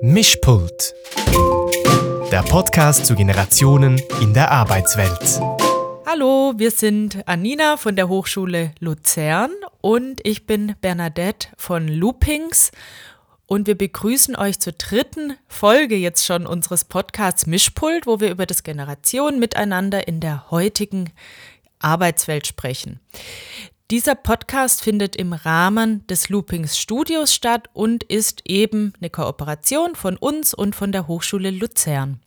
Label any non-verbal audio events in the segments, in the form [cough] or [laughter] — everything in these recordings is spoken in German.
Mischpult. Der Podcast zu Generationen in der Arbeitswelt. Hallo, wir sind Anina von der Hochschule Luzern und ich bin Bernadette von Loopings und wir begrüßen euch zur dritten Folge jetzt schon unseres Podcasts Mischpult, wo wir über das Generation miteinander in der heutigen Arbeitswelt sprechen. Dieser Podcast findet im Rahmen des Loopings Studios statt und ist eben eine Kooperation von uns und von der Hochschule Luzern.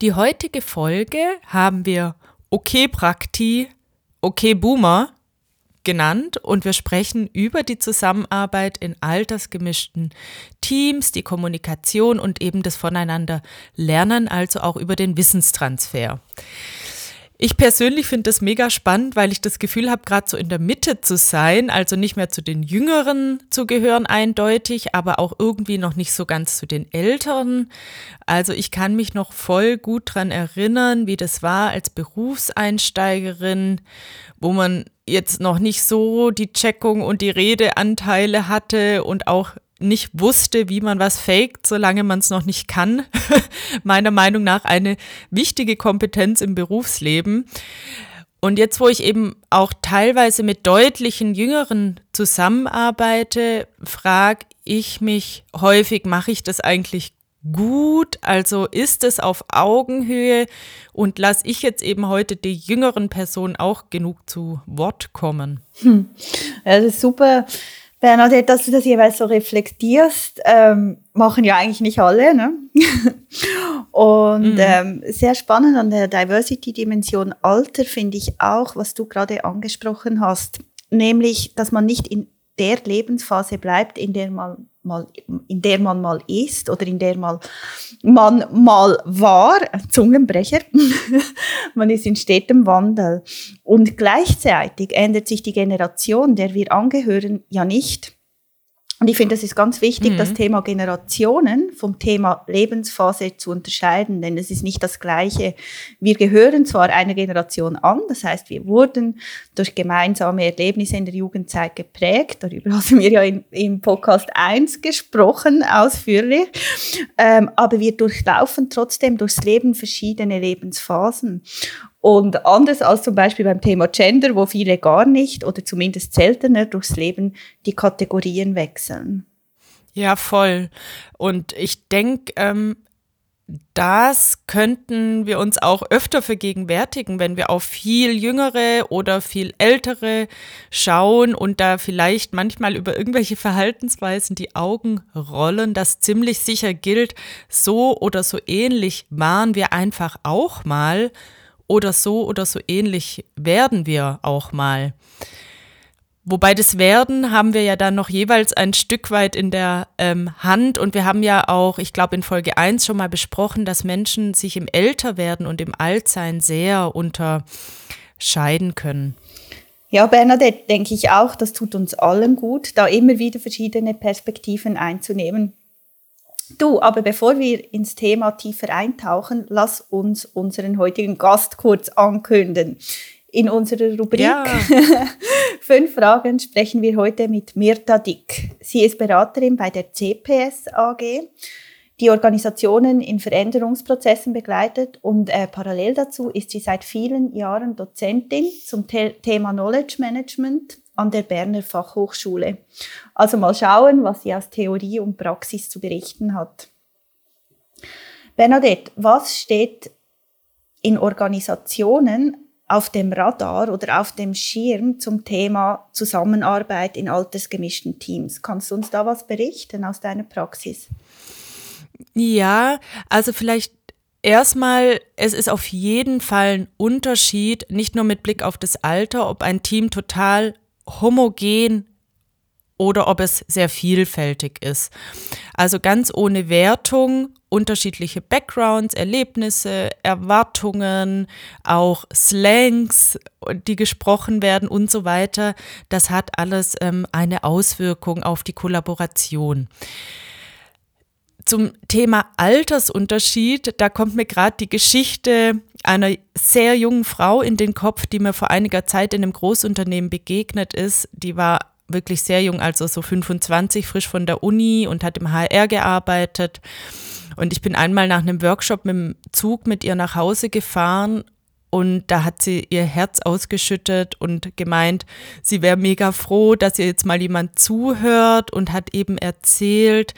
Die heutige Folge haben wir Okay Prakti, Okay Boomer genannt und wir sprechen über die Zusammenarbeit in altersgemischten Teams, die Kommunikation und eben das Voneinander lernen, also auch über den Wissenstransfer. Ich persönlich finde das mega spannend, weil ich das Gefühl habe, gerade so in der Mitte zu sein, also nicht mehr zu den Jüngeren zu gehören eindeutig, aber auch irgendwie noch nicht so ganz zu den Älteren. Also ich kann mich noch voll gut dran erinnern, wie das war als Berufseinsteigerin, wo man jetzt noch nicht so die Checkung und die Redeanteile hatte und auch nicht wusste, wie man was faked, solange man es noch nicht kann. [laughs] Meiner Meinung nach eine wichtige Kompetenz im Berufsleben. Und jetzt, wo ich eben auch teilweise mit deutlichen Jüngeren zusammenarbeite, frage ich mich häufig, mache ich das eigentlich gut? Also ist es auf Augenhöhe? Und lasse ich jetzt eben heute die jüngeren Personen auch genug zu Wort kommen? Hm. Ja, das ist super Bernadette, dass du das jeweils so reflektierst, ähm, machen ja eigentlich nicht alle. Ne? [laughs] Und mhm. ähm, sehr spannend an der Diversity-Dimension Alter finde ich auch, was du gerade angesprochen hast, nämlich, dass man nicht in der Lebensphase bleibt, in der man mal, in der man mal ist oder in der mal, man mal war, Zungenbrecher. [laughs] man ist in stetem Wandel. Und gleichzeitig ändert sich die Generation, der wir angehören, ja nicht. Und ich finde, es ist ganz wichtig, mhm. das Thema Generationen vom Thema Lebensphase zu unterscheiden, denn es ist nicht das Gleiche. Wir gehören zwar einer Generation an, das heißt, wir wurden durch gemeinsame Erlebnisse in der Jugendzeit geprägt, darüber [laughs] haben wir ja in, im Podcast 1 gesprochen, ausführlich, ähm, aber wir durchlaufen trotzdem durchs Leben verschiedene Lebensphasen. Und anders als zum Beispiel beim Thema Gender, wo viele gar nicht oder zumindest seltener durchs Leben die Kategorien wechseln. Ja, voll. Und ich denke, ähm, das könnten wir uns auch öfter vergegenwärtigen, wenn wir auf viel jüngere oder viel ältere schauen und da vielleicht manchmal über irgendwelche Verhaltensweisen die Augen rollen, das ziemlich sicher gilt, so oder so ähnlich waren wir einfach auch mal oder so oder so ähnlich werden wir auch mal. Wobei das Werden haben wir ja dann noch jeweils ein Stück weit in der ähm, Hand und wir haben ja auch, ich glaube in Folge 1 schon mal besprochen, dass Menschen sich im Älterwerden und im Altsein sehr unterscheiden können. Ja, Bernadette, denke ich auch, das tut uns allen gut, da immer wieder verschiedene Perspektiven einzunehmen. Du, aber bevor wir ins Thema tiefer eintauchen, lass uns unseren heutigen Gast kurz ankündigen. In unserer Rubrik ja. [laughs] Fünf Fragen sprechen wir heute mit Mirta Dick. Sie ist Beraterin bei der CPS AG, die Organisationen in Veränderungsprozessen begleitet und äh, parallel dazu ist sie seit vielen Jahren Dozentin zum The Thema Knowledge Management an der Berner Fachhochschule. Also mal schauen, was sie aus Theorie und Praxis zu berichten hat. Bernadette, was steht in Organisationen auf dem Radar oder auf dem Schirm zum Thema Zusammenarbeit in altersgemischten Teams? Kannst du uns da was berichten aus deiner Praxis? Ja, also vielleicht Erstmal, es ist auf jeden Fall ein Unterschied, nicht nur mit Blick auf das Alter, ob ein Team total homogen oder ob es sehr vielfältig ist. Also ganz ohne Wertung, unterschiedliche Backgrounds, Erlebnisse, Erwartungen, auch Slangs, die gesprochen werden und so weiter. Das hat alles ähm, eine Auswirkung auf die Kollaboration. Zum Thema Altersunterschied, da kommt mir gerade die Geschichte einer sehr jungen Frau in den Kopf, die mir vor einiger Zeit in einem Großunternehmen begegnet ist. Die war wirklich sehr jung, also so 25, frisch von der Uni und hat im HR gearbeitet. Und ich bin einmal nach einem Workshop mit dem Zug mit ihr nach Hause gefahren und da hat sie ihr Herz ausgeschüttet und gemeint, sie wäre mega froh, dass ihr jetzt mal jemand zuhört und hat eben erzählt,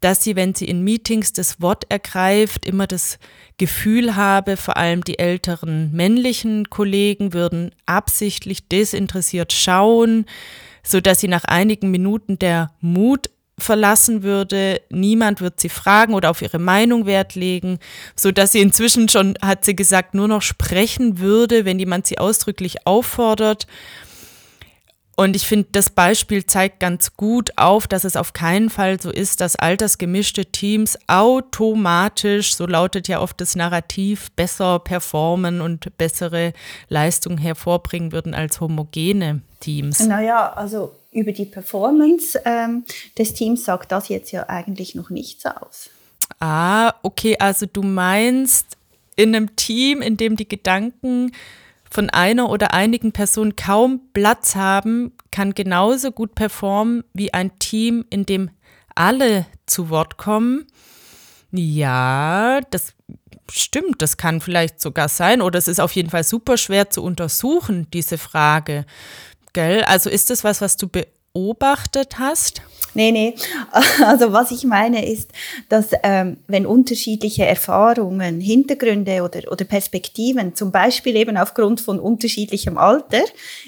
dass sie, wenn sie in Meetings das Wort ergreift, immer das Gefühl habe, vor allem die älteren männlichen Kollegen würden absichtlich desinteressiert schauen, so dass sie nach einigen Minuten der Mut verlassen würde. Niemand wird sie fragen oder auf ihre Meinung Wert legen, so dass sie inzwischen schon, hat sie gesagt, nur noch sprechen würde, wenn jemand sie ausdrücklich auffordert. Und ich finde, das Beispiel zeigt ganz gut auf, dass es auf keinen Fall so ist, dass altersgemischte Teams automatisch, so lautet ja oft das Narrativ, besser performen und bessere Leistungen hervorbringen würden als homogene Teams. Naja, also über die Performance ähm, des Teams sagt das jetzt ja eigentlich noch nichts aus. Ah, okay, also du meinst in einem Team, in dem die Gedanken von einer oder einigen Personen kaum Platz haben, kann genauso gut performen wie ein Team, in dem alle zu Wort kommen. Ja, das stimmt, das kann vielleicht sogar sein oder es ist auf jeden Fall super schwer zu untersuchen, diese Frage. Gell? Also ist das was, was du beobachtet hast? Nee, nee. [laughs] Also was ich meine ist, dass ähm, wenn unterschiedliche Erfahrungen, Hintergründe oder, oder Perspektiven, zum Beispiel eben aufgrund von unterschiedlichem Alter,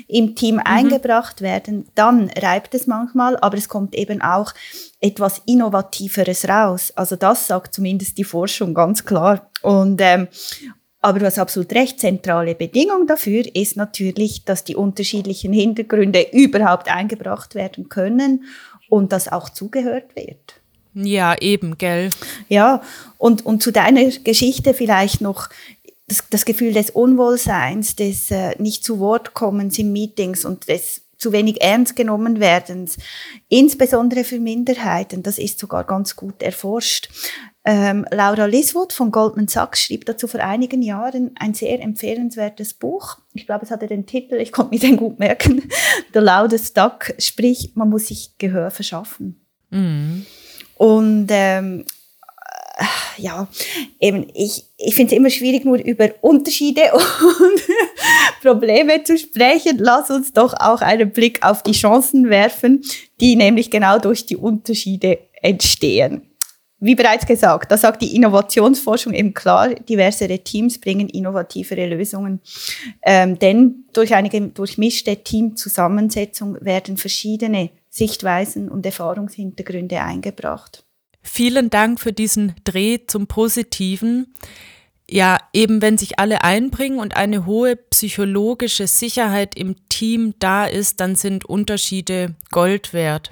im Team mhm. eingebracht werden, dann reibt es manchmal, aber es kommt eben auch etwas Innovativeres raus. Also das sagt zumindest die Forschung ganz klar. Und, ähm, aber du hast absolut recht, zentrale Bedingung dafür ist natürlich, dass die unterschiedlichen Hintergründe überhaupt eingebracht werden können und dass auch zugehört wird. Ja, eben, gell. Ja, und, und zu deiner Geschichte vielleicht noch das, das Gefühl des Unwohlseins, des äh, nicht zu Wort kommens in Meetings und des zu wenig ernst genommen werdens, insbesondere für Minderheiten, das ist sogar ganz gut erforscht. Ähm, Laura Liswood von Goldman Sachs schrieb dazu vor einigen Jahren ein sehr empfehlenswertes Buch. Ich glaube, es hatte den Titel, ich konnte mir [laughs] den gut merken, The Loudest Duck, sprich, man muss sich Gehör verschaffen. Mhm. Und ähm, äh, ja, eben, ich, ich finde es immer schwierig, nur über Unterschiede [laughs] und Probleme zu sprechen. Lass uns doch auch einen Blick auf die Chancen werfen, die nämlich genau durch die Unterschiede entstehen. Wie bereits gesagt, da sagt die Innovationsforschung eben klar, diversere Teams bringen innovativere Lösungen. Ähm, denn durch eine durchmischte Teamzusammensetzung werden verschiedene Sichtweisen und Erfahrungshintergründe eingebracht. Vielen Dank für diesen Dreh zum Positiven. Ja, eben wenn sich alle einbringen und eine hohe psychologische Sicherheit im Team da ist, dann sind Unterschiede Gold wert.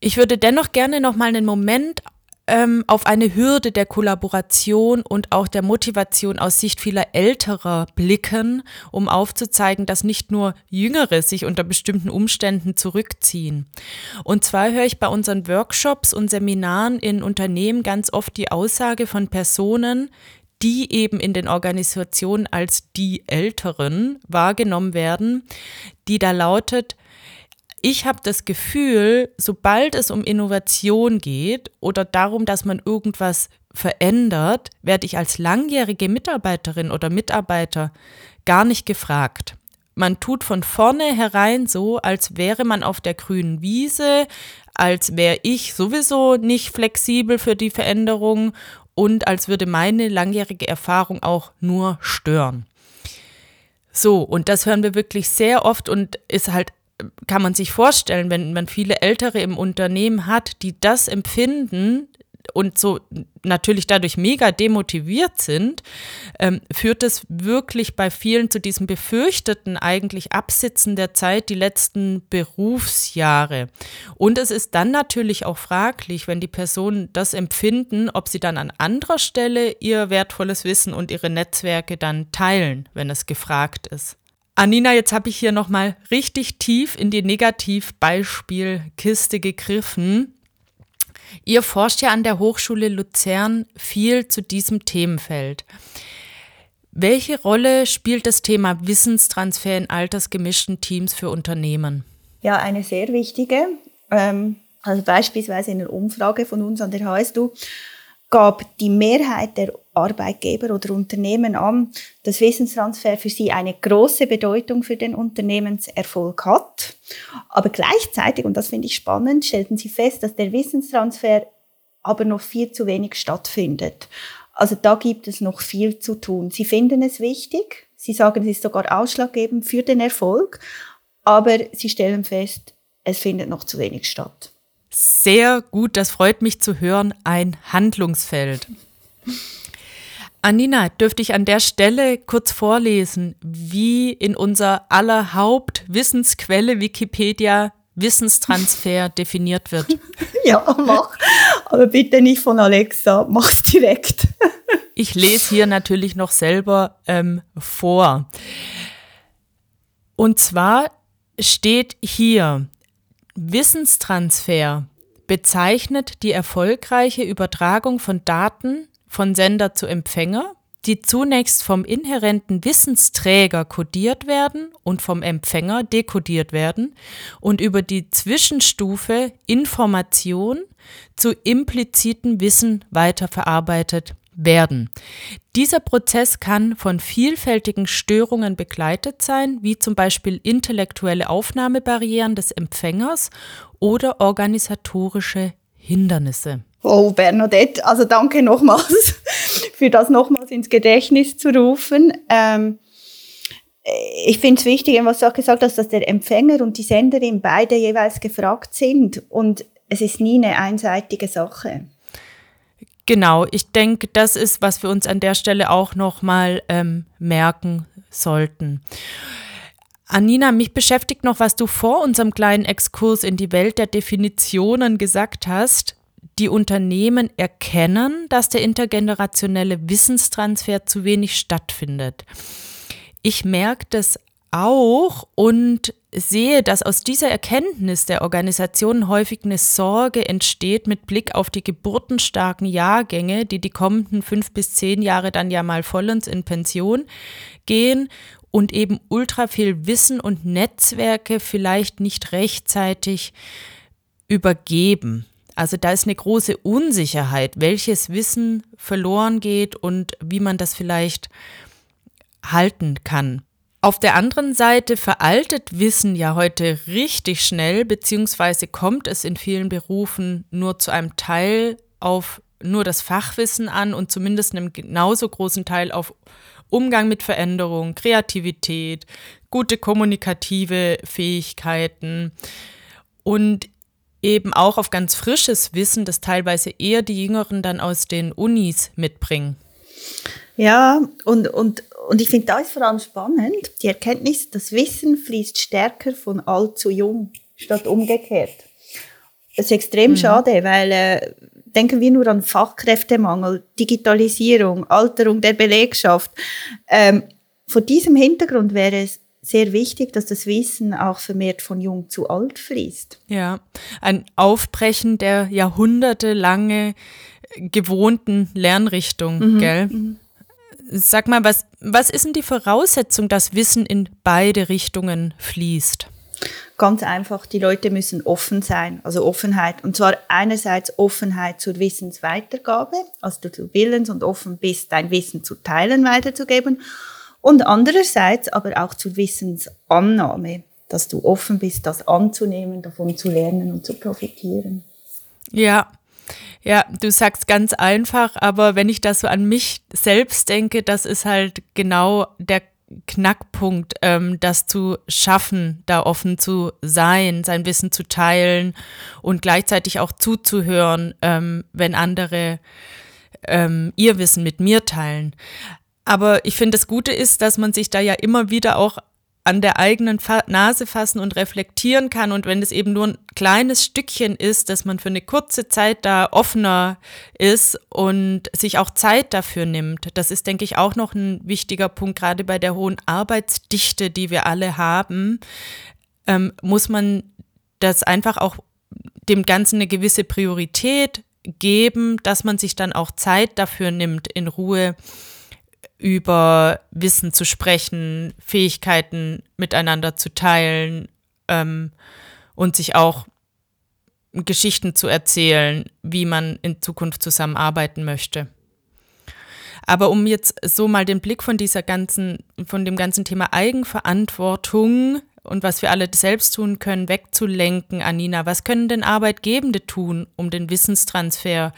Ich würde dennoch gerne noch mal einen Moment ähm, auf eine Hürde der Kollaboration und auch der Motivation aus Sicht vieler Älterer blicken, um aufzuzeigen, dass nicht nur Jüngere sich unter bestimmten Umständen zurückziehen. Und zwar höre ich bei unseren Workshops und Seminaren in Unternehmen ganz oft die Aussage von Personen, die eben in den Organisationen als die Älteren wahrgenommen werden, die da lautet, ich habe das Gefühl, sobald es um Innovation geht oder darum, dass man irgendwas verändert, werde ich als langjährige Mitarbeiterin oder Mitarbeiter gar nicht gefragt. Man tut von vornherein so, als wäre man auf der grünen Wiese, als wäre ich sowieso nicht flexibel für die Veränderung und als würde meine langjährige Erfahrung auch nur stören. So, und das hören wir wirklich sehr oft und ist halt kann man sich vorstellen, wenn man viele Ältere im Unternehmen hat, die das empfinden und so natürlich dadurch mega demotiviert sind, ähm, führt es wirklich bei vielen zu diesem befürchteten eigentlich Absitzen der Zeit die letzten Berufsjahre. Und es ist dann natürlich auch fraglich, wenn die Personen das empfinden, ob sie dann an anderer Stelle ihr wertvolles Wissen und ihre Netzwerke dann teilen, wenn es gefragt ist. Anina, jetzt habe ich hier nochmal richtig tief in die Negativbeispielkiste gegriffen. Ihr forscht ja an der Hochschule Luzern viel zu diesem Themenfeld. Welche Rolle spielt das Thema Wissenstransfer in altersgemischten Teams für Unternehmen? Ja, eine sehr wichtige. Ähm, also beispielsweise in einer Umfrage von uns an der HSU gab die Mehrheit der Arbeitgeber oder Unternehmen an, dass Wissenstransfer für sie eine große Bedeutung für den Unternehmenserfolg hat. Aber gleichzeitig, und das finde ich spannend, stellten sie fest, dass der Wissenstransfer aber noch viel zu wenig stattfindet. Also da gibt es noch viel zu tun. Sie finden es wichtig, sie sagen, es ist sogar ausschlaggebend für den Erfolg, aber sie stellen fest, es findet noch zu wenig statt. Sehr gut, das freut mich zu hören. Ein Handlungsfeld. Anina, dürfte ich an der Stelle kurz vorlesen, wie in unser aller Hauptwissensquelle Wikipedia Wissenstransfer [laughs] definiert wird? Ja, mach. Aber bitte nicht von Alexa, mach's direkt. [laughs] Ich lese hier natürlich noch selber ähm, vor. Und zwar steht hier, Wissenstransfer bezeichnet die erfolgreiche Übertragung von Daten von Sender zu Empfänger, die zunächst vom inhärenten Wissensträger kodiert werden und vom Empfänger dekodiert werden und über die Zwischenstufe Information zu impliziten Wissen weiterverarbeitet werden. Dieser Prozess kann von vielfältigen Störungen begleitet sein, wie zum Beispiel intellektuelle Aufnahmebarrieren des Empfängers oder organisatorische Hindernisse. Oh, Bernadette, also danke nochmals [laughs] für das nochmals ins Gedächtnis zu rufen. Ähm, ich finde es wichtig, was du auch gesagt hast, dass der Empfänger und die Senderin beide jeweils gefragt sind und es ist nie eine einseitige Sache. Genau, ich denke, das ist, was wir uns an der Stelle auch nochmal ähm, merken sollten. Anina, mich beschäftigt noch, was du vor unserem kleinen Exkurs in die Welt der Definitionen gesagt hast. Die Unternehmen erkennen, dass der intergenerationelle Wissenstransfer zu wenig stattfindet. Ich merke das auch und sehe, dass aus dieser Erkenntnis der Organisation häufig eine Sorge entsteht mit Blick auf die geburtenstarken Jahrgänge, die die kommenden fünf bis zehn Jahre dann ja mal vollends in Pension gehen und eben ultra viel Wissen und Netzwerke vielleicht nicht rechtzeitig übergeben. Also da ist eine große Unsicherheit, welches Wissen verloren geht und wie man das vielleicht halten kann. Auf der anderen Seite veraltet Wissen ja heute richtig schnell, beziehungsweise kommt es in vielen Berufen nur zu einem Teil auf nur das Fachwissen an und zumindest einem genauso großen Teil auf Umgang mit Veränderung, Kreativität, gute kommunikative Fähigkeiten und eben auch auf ganz frisches Wissen, das teilweise eher die Jüngeren dann aus den Unis mitbringen. Ja, und, und, und ich finde da ist vor allem spannend, die Erkenntnis, das Wissen fließt stärker von alt zu jung, statt umgekehrt. Das ist extrem mhm. schade, weil äh, denken wir nur an Fachkräftemangel, Digitalisierung, Alterung der Belegschaft. Ähm, vor diesem Hintergrund wäre es sehr wichtig, dass das Wissen auch vermehrt von jung zu alt fließt. Ja, ein Aufbrechen der jahrhundertelange gewohnten Lernrichtung, mhm. gell? Mhm. Sag mal, was, was ist denn die Voraussetzung, dass Wissen in beide Richtungen fließt? Ganz einfach, die Leute müssen offen sein, also Offenheit. Und zwar einerseits Offenheit zur Wissensweitergabe, also du willens und offen bist, dein Wissen zu teilen, weiterzugeben. Und andererseits aber auch zur Wissensannahme, dass du offen bist, das anzunehmen, davon zu lernen und zu profitieren. Ja, ja, du sagst ganz einfach, aber wenn ich das so an mich selbst denke, das ist halt genau der Knackpunkt, ähm, das zu schaffen, da offen zu sein, sein Wissen zu teilen und gleichzeitig auch zuzuhören, ähm, wenn andere ähm, ihr Wissen mit mir teilen. Aber ich finde, das Gute ist, dass man sich da ja immer wieder auch an der eigenen Fa Nase fassen und reflektieren kann. Und wenn es eben nur ein kleines Stückchen ist, dass man für eine kurze Zeit da offener ist und sich auch Zeit dafür nimmt, das ist, denke ich, auch noch ein wichtiger Punkt, gerade bei der hohen Arbeitsdichte, die wir alle haben, ähm, muss man das einfach auch dem Ganzen eine gewisse Priorität geben, dass man sich dann auch Zeit dafür nimmt, in Ruhe über Wissen zu sprechen, Fähigkeiten miteinander zu teilen ähm, und sich auch Geschichten zu erzählen, wie man in Zukunft zusammenarbeiten möchte. Aber um jetzt so mal den Blick von dieser ganzen, von dem ganzen Thema Eigenverantwortung und was wir alle selbst tun können, wegzulenken, Anina, was können denn Arbeitgebende tun, um den Wissenstransfer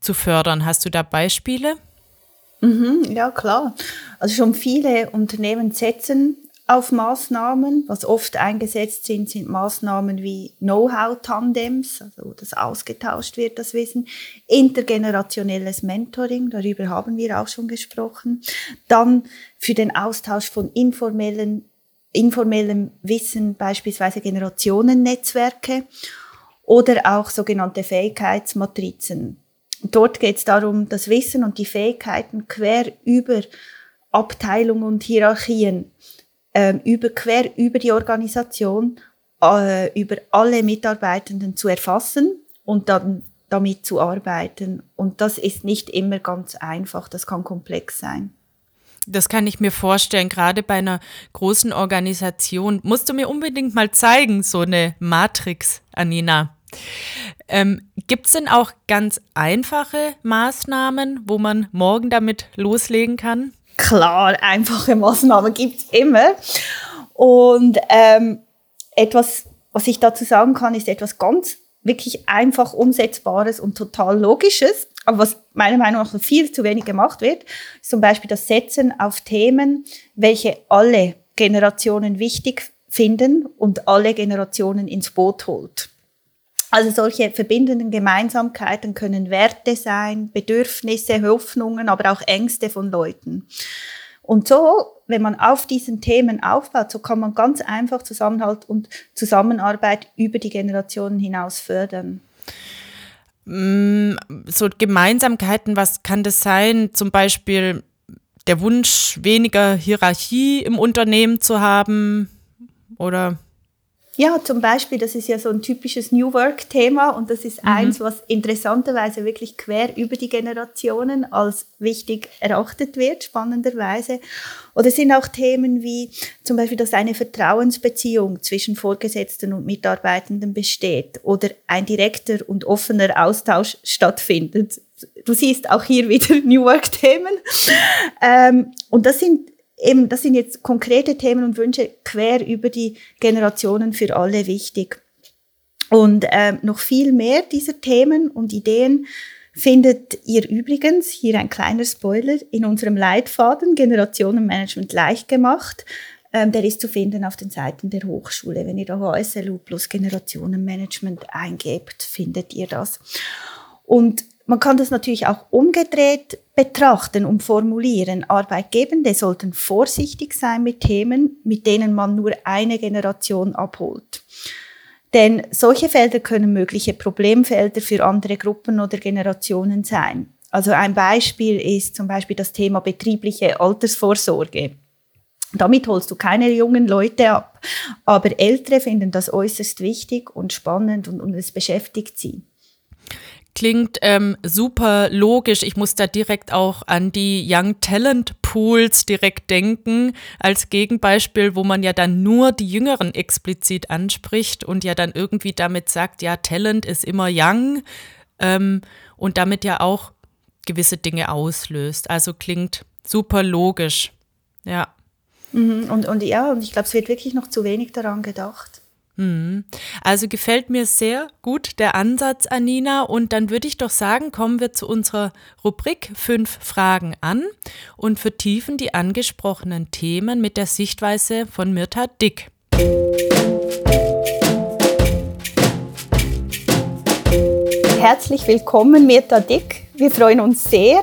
zu fördern? Hast du da Beispiele? Mhm, ja, klar. Also schon viele Unternehmen setzen auf Maßnahmen. Was oft eingesetzt sind, sind Maßnahmen wie Know-how-Tandems, also dass ausgetauscht wird, das Wissen. Intergenerationelles Mentoring, darüber haben wir auch schon gesprochen. Dann für den Austausch von informellen, informellem Wissen, beispielsweise Generationennetzwerke oder auch sogenannte Fähigkeitsmatrizen. Dort geht es darum, das Wissen und die Fähigkeiten quer über Abteilungen und Hierarchien ähm, über, quer über die Organisation, äh, über alle Mitarbeitenden zu erfassen und dann damit zu arbeiten. Und das ist nicht immer ganz einfach, das kann komplex sein. Das kann ich mir vorstellen, gerade bei einer großen Organisation. Musst du mir unbedingt mal zeigen, so eine Matrix, Anina. Ähm, Gibt es denn auch ganz einfache Maßnahmen, wo man morgen damit loslegen kann? Klar, einfache Maßnahmen gibt es immer. Und ähm, etwas, was ich dazu sagen kann, ist etwas ganz wirklich einfach umsetzbares und total logisches. Aber was meiner Meinung nach viel zu wenig gemacht wird, ist zum Beispiel das Setzen auf Themen, welche alle Generationen wichtig finden und alle Generationen ins Boot holt. Also solche verbindenden Gemeinsamkeiten können Werte sein, Bedürfnisse, Hoffnungen, aber auch Ängste von Leuten. Und so, wenn man auf diesen Themen aufbaut, so kann man ganz einfach Zusammenhalt und Zusammenarbeit über die Generationen hinaus fördern. Mm, so Gemeinsamkeiten, was kann das sein? Zum Beispiel der Wunsch, weniger Hierarchie im Unternehmen zu haben oder ja, zum Beispiel, das ist ja so ein typisches New Work-Thema und das ist mhm. eins, was interessanterweise wirklich quer über die Generationen als wichtig erachtet wird, spannenderweise. Oder es sind auch Themen wie zum Beispiel, dass eine Vertrauensbeziehung zwischen Vorgesetzten und Mitarbeitenden besteht oder ein direkter und offener Austausch stattfindet. Du siehst auch hier wieder [laughs] New Work-Themen. Ähm, und das sind eben, das sind jetzt konkrete Themen und Wünsche quer über die Generationen für alle wichtig. Und ähm, noch viel mehr dieser Themen und Ideen findet ihr übrigens, hier ein kleiner Spoiler, in unserem Leitfaden Generationenmanagement leicht gemacht. Ähm, der ist zu finden auf den Seiten der Hochschule. Wenn ihr da HSLU plus Generationenmanagement eingebt, findet ihr das. Und man kann das natürlich auch umgedreht betrachten und formulieren. Arbeitgebende sollten vorsichtig sein mit Themen, mit denen man nur eine Generation abholt. Denn solche Felder können mögliche Problemfelder für andere Gruppen oder Generationen sein. Also ein Beispiel ist zum Beispiel das Thema betriebliche Altersvorsorge. Damit holst du keine jungen Leute ab, aber Ältere finden das äußerst wichtig und spannend und, und es beschäftigt sie klingt ähm, super logisch. Ich muss da direkt auch an die Young Talent Pools direkt denken, als Gegenbeispiel, wo man ja dann nur die Jüngeren explizit anspricht und ja dann irgendwie damit sagt, ja, Talent ist immer young ähm, und damit ja auch gewisse Dinge auslöst. Also klingt super logisch. Ja. Mhm, und, und ja, und ich glaube, es wird wirklich noch zu wenig daran gedacht. Mhm. Also gefällt mir sehr gut der Ansatz, Anina. Und dann würde ich doch sagen, kommen wir zu unserer Rubrik fünf Fragen an und vertiefen die angesprochenen Themen mit der Sichtweise von Mirta Dick. Herzlich willkommen, Mirta Dick. Wir freuen uns sehr,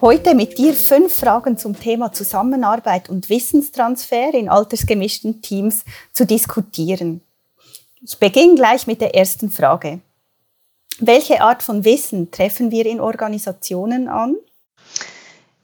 heute mit dir fünf Fragen zum Thema Zusammenarbeit und Wissenstransfer in altersgemischten Teams zu diskutieren. Ich beginne gleich mit der ersten Frage. Welche Art von Wissen treffen wir in Organisationen an?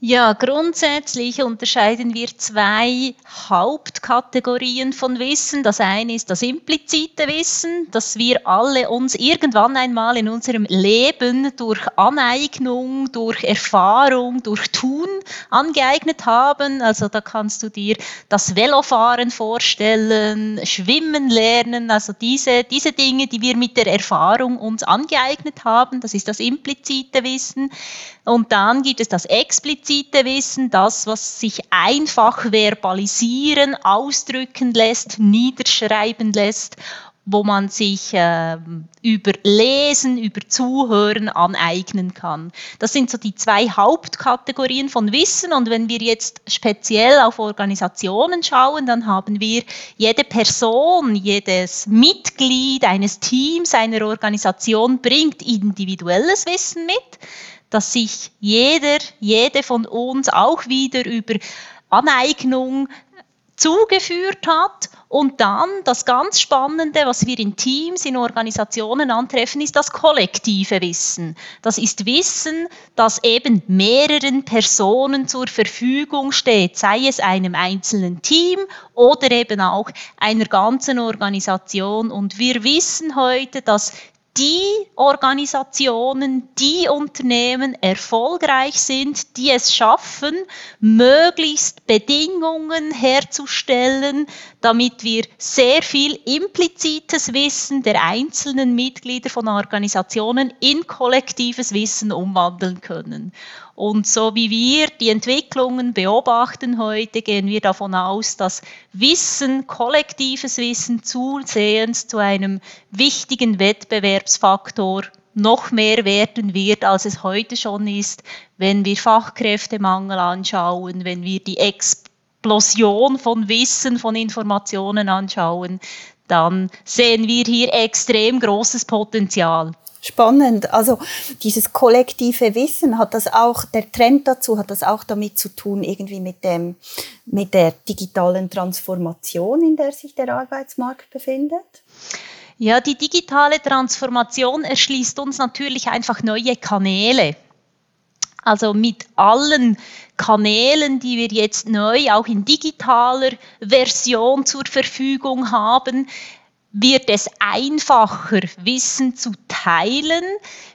Ja, grundsätzlich unterscheiden wir zwei Hauptkategorien von Wissen. Das eine ist das implizite Wissen, das wir alle uns irgendwann einmal in unserem Leben durch Aneignung, durch Erfahrung, durch Tun angeeignet haben. Also da kannst du dir das Velofahren vorstellen, Schwimmen lernen, also diese, diese Dinge, die wir mit der Erfahrung uns angeeignet haben. Das ist das implizite Wissen. Und dann gibt es das explizite Wissen, das, was sich einfach verbalisieren, ausdrücken lässt, niederschreiben lässt wo man sich äh, über Lesen, über Zuhören aneignen kann. Das sind so die zwei Hauptkategorien von Wissen. Und wenn wir jetzt speziell auf Organisationen schauen, dann haben wir jede Person, jedes Mitglied eines Teams, einer Organisation bringt individuelles Wissen mit dass sich jeder, jede von uns auch wieder über Aneignung zugeführt hat. Und dann das ganz Spannende, was wir in Teams, in Organisationen antreffen, ist das kollektive Wissen. Das ist Wissen, das eben mehreren Personen zur Verfügung steht, sei es einem einzelnen Team oder eben auch einer ganzen Organisation. Und wir wissen heute, dass die Organisationen, die Unternehmen erfolgreich sind, die es schaffen, möglichst Bedingungen herzustellen, damit wir sehr viel implizites Wissen der einzelnen Mitglieder von Organisationen in kollektives Wissen umwandeln können. Und so wie wir die Entwicklungen beobachten heute, gehen wir davon aus, dass Wissen, kollektives Wissen zusehends zu einem wichtigen Wettbewerbsfaktor noch mehr werden wird, als es heute schon ist, wenn wir Fachkräftemangel anschauen, wenn wir die Explosion von Wissen, von Informationen anschauen, dann sehen wir hier extrem großes Potenzial. Spannend. Also dieses kollektive Wissen hat das auch, der Trend dazu hat das auch damit zu tun, irgendwie mit dem, mit der digitalen Transformation, in der sich der Arbeitsmarkt befindet? Ja, die digitale Transformation erschließt uns natürlich einfach neue Kanäle. Also mit allen Kanälen, die wir jetzt neu auch in digitaler Version zur Verfügung haben, wird es einfacher, Wissen zu teilen.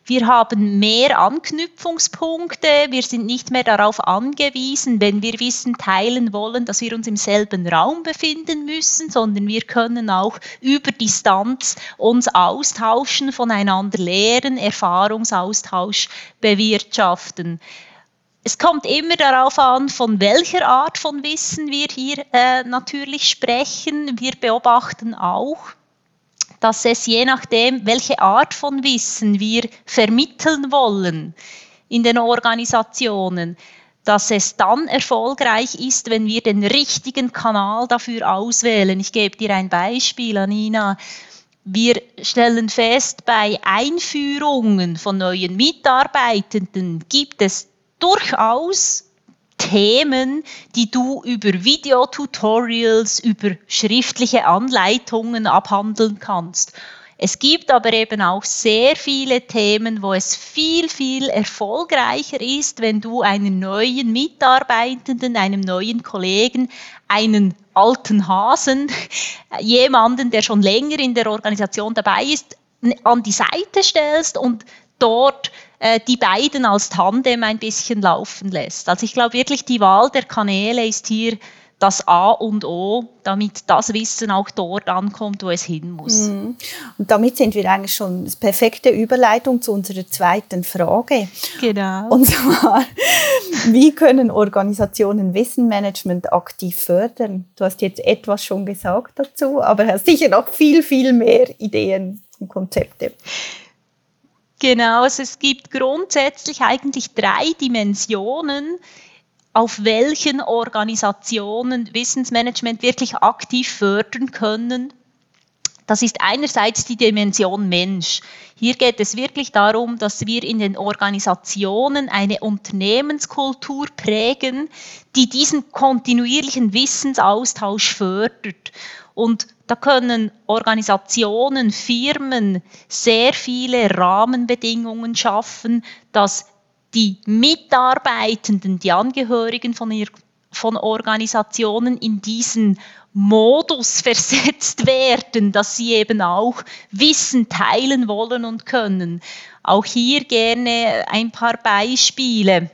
Wir haben mehr Anknüpfungspunkte. Wir sind nicht mehr darauf angewiesen, wenn wir Wissen teilen wollen, dass wir uns im selben Raum befinden müssen, sondern wir können auch über Distanz uns austauschen, voneinander lehren, Erfahrungsaustausch bewirtschaften. Es kommt immer darauf an, von welcher Art von Wissen wir hier äh, natürlich sprechen. Wir beobachten auch, dass es je nachdem, welche Art von Wissen wir vermitteln wollen in den Organisationen, dass es dann erfolgreich ist, wenn wir den richtigen Kanal dafür auswählen. Ich gebe dir ein Beispiel, Anina. Wir stellen fest, bei Einführungen von neuen Mitarbeitenden gibt es durchaus Themen, die du über Videotutorials, über schriftliche Anleitungen abhandeln kannst. Es gibt aber eben auch sehr viele Themen, wo es viel, viel erfolgreicher ist, wenn du einen neuen Mitarbeitenden, einem neuen Kollegen, einen alten Hasen, [laughs] jemanden, der schon länger in der Organisation dabei ist, an die Seite stellst und dort äh, die beiden als Tandem ein bisschen laufen lässt. Also ich glaube wirklich, die Wahl der Kanäle ist hier das A und O, damit das Wissen auch dort ankommt, wo es hin muss. Mhm. Und damit sind wir eigentlich schon eine perfekte Überleitung zu unserer zweiten Frage. Genau. Und zwar, [laughs] wie können Organisationen Wissenmanagement aktiv fördern? Du hast jetzt etwas schon gesagt dazu, aber hast sicher noch viel, viel mehr Ideen und Konzepte. Genau, also es gibt grundsätzlich eigentlich drei Dimensionen, auf welchen Organisationen Wissensmanagement wirklich aktiv fördern können. Das ist einerseits die Dimension Mensch. Hier geht es wirklich darum, dass wir in den Organisationen eine Unternehmenskultur prägen, die diesen kontinuierlichen Wissensaustausch fördert. Und da können Organisationen, Firmen sehr viele Rahmenbedingungen schaffen, dass die Mitarbeitenden, die Angehörigen von, ihr, von Organisationen in diesen Modus [laughs] versetzt werden, dass sie eben auch Wissen teilen wollen und können. Auch hier gerne ein paar Beispiele.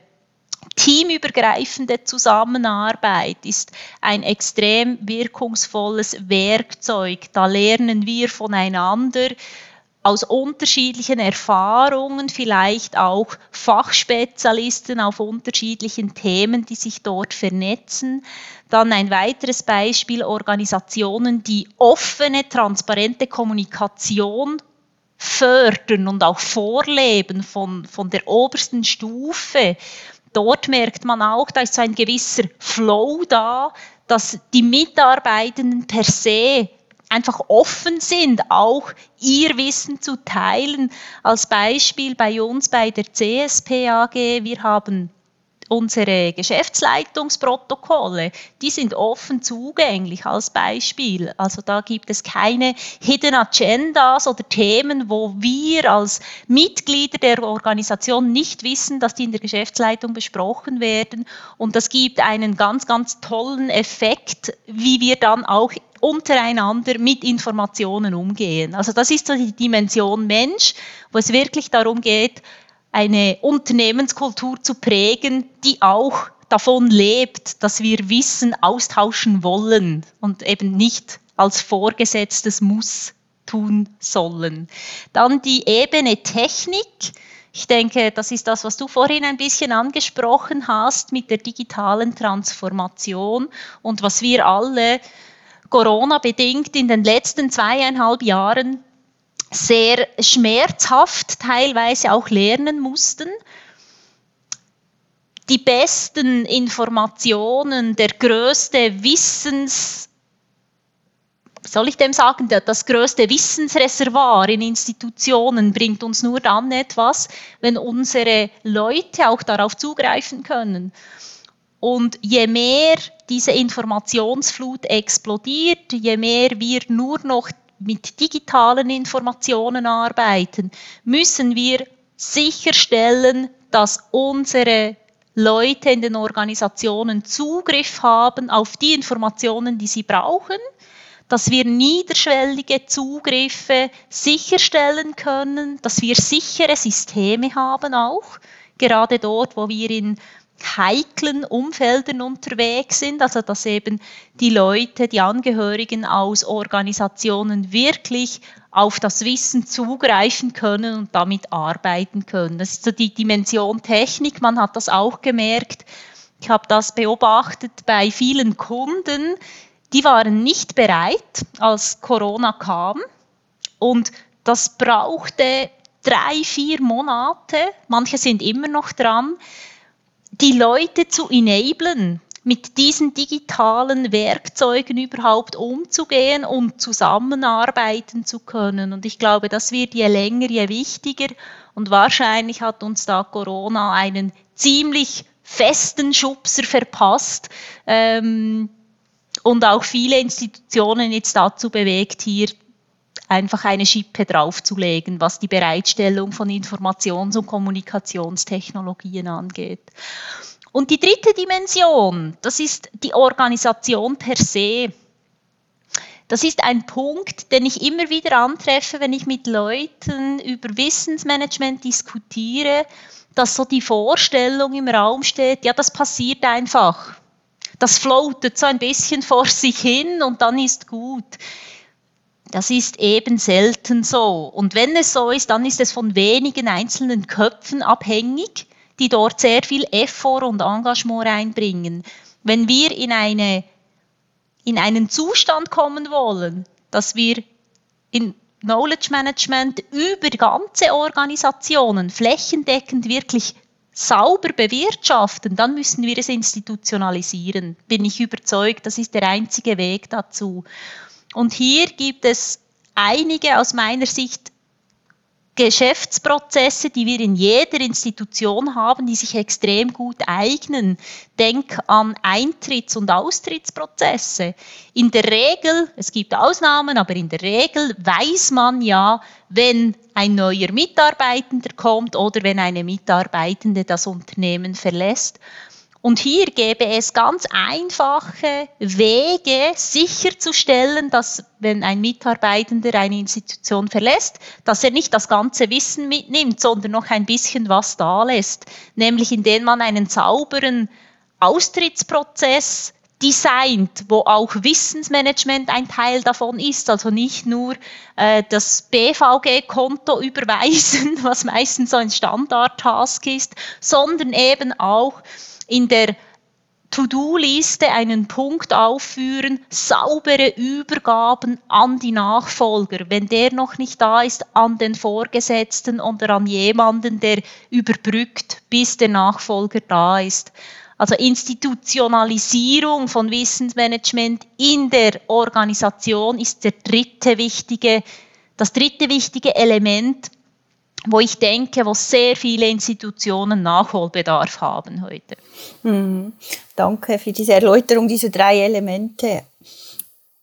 Teamübergreifende Zusammenarbeit ist ein extrem wirkungsvolles Werkzeug. Da lernen wir voneinander aus unterschiedlichen Erfahrungen, vielleicht auch Fachspezialisten auf unterschiedlichen Themen, die sich dort vernetzen. Dann ein weiteres Beispiel, Organisationen, die offene, transparente Kommunikation fördern und auch vorleben von, von der obersten Stufe. Dort merkt man auch, da ist so ein gewisser Flow da, dass die Mitarbeitenden per se einfach offen sind, auch ihr Wissen zu teilen. Als Beispiel bei uns bei der CSP AG, wir haben unsere Geschäftsleitungsprotokolle, die sind offen zugänglich als Beispiel. Also da gibt es keine Hidden Agendas oder Themen, wo wir als Mitglieder der Organisation nicht wissen, dass die in der Geschäftsleitung besprochen werden. Und das gibt einen ganz, ganz tollen Effekt, wie wir dann auch untereinander mit Informationen umgehen. Also das ist so die Dimension Mensch, wo es wirklich darum geht, eine Unternehmenskultur zu prägen, die auch davon lebt, dass wir Wissen austauschen wollen und eben nicht als vorgesetztes Muss tun sollen. Dann die Ebene Technik. Ich denke, das ist das, was du vorhin ein bisschen angesprochen hast mit der digitalen Transformation und was wir alle Corona bedingt in den letzten zweieinhalb Jahren sehr schmerzhaft teilweise auch lernen mussten. Die besten Informationen, der größte Wissens, soll ich dem sagen, das größte Wissensreservoir in Institutionen bringt uns nur dann etwas, wenn unsere Leute auch darauf zugreifen können. Und je mehr diese Informationsflut explodiert, je mehr wir nur noch mit digitalen Informationen arbeiten, müssen wir sicherstellen, dass unsere Leute in den Organisationen Zugriff haben auf die Informationen, die sie brauchen, dass wir niederschwellige Zugriffe sicherstellen können, dass wir sichere Systeme haben auch, gerade dort, wo wir in heiklen Umfeldern unterwegs sind, also dass eben die Leute, die Angehörigen aus Organisationen wirklich auf das Wissen zugreifen können und damit arbeiten können. Das ist so die Dimension Technik. Man hat das auch gemerkt. Ich habe das beobachtet bei vielen Kunden. Die waren nicht bereit, als Corona kam. Und das brauchte drei, vier Monate. Manche sind immer noch dran die Leute zu enablen, mit diesen digitalen Werkzeugen überhaupt umzugehen und zusammenarbeiten zu können. Und ich glaube, das wird je länger, je wichtiger. Und wahrscheinlich hat uns da Corona einen ziemlich festen Schubser verpasst ähm, und auch viele Institutionen jetzt dazu bewegt, hier einfach eine Schippe draufzulegen, was die Bereitstellung von Informations- und Kommunikationstechnologien angeht. Und die dritte Dimension, das ist die Organisation per se. Das ist ein Punkt, den ich immer wieder antreffe, wenn ich mit Leuten über Wissensmanagement diskutiere, dass so die Vorstellung im Raum steht, ja, das passiert einfach. Das floatet so ein bisschen vor sich hin und dann ist gut. Das ist eben selten so. Und wenn es so ist, dann ist es von wenigen einzelnen Köpfen abhängig, die dort sehr viel Effort und Engagement reinbringen. Wenn wir in, eine, in einen Zustand kommen wollen, dass wir in Knowledge Management über ganze Organisationen flächendeckend wirklich sauber bewirtschaften, dann müssen wir es institutionalisieren. Bin ich überzeugt, das ist der einzige Weg dazu. Und hier gibt es einige aus meiner Sicht Geschäftsprozesse, die wir in jeder Institution haben, die sich extrem gut eignen. Denk an Eintritts- und Austrittsprozesse. In der Regel, es gibt Ausnahmen, aber in der Regel weiß man ja, wenn ein neuer Mitarbeitender kommt oder wenn eine Mitarbeitende das Unternehmen verlässt. Und hier gäbe es ganz einfache Wege, sicherzustellen, dass wenn ein Mitarbeitender eine Institution verlässt, dass er nicht das ganze Wissen mitnimmt, sondern noch ein bisschen was da lässt. Nämlich indem man einen sauberen Austrittsprozess designt, wo auch Wissensmanagement ein Teil davon ist, also nicht nur äh, das BVG-Konto [laughs] überweisen, was meistens so ein Standard-Task ist, sondern eben auch in der To-Do-Liste einen Punkt aufführen, saubere Übergaben an die Nachfolger, wenn der noch nicht da ist, an den Vorgesetzten oder an jemanden, der überbrückt, bis der Nachfolger da ist. Also Institutionalisierung von Wissensmanagement in der Organisation ist der dritte wichtige, das dritte wichtige Element, wo ich denke, wo sehr viele Institutionen Nachholbedarf haben heute. Mhm. Danke für diese Erläuterung dieser drei Elemente.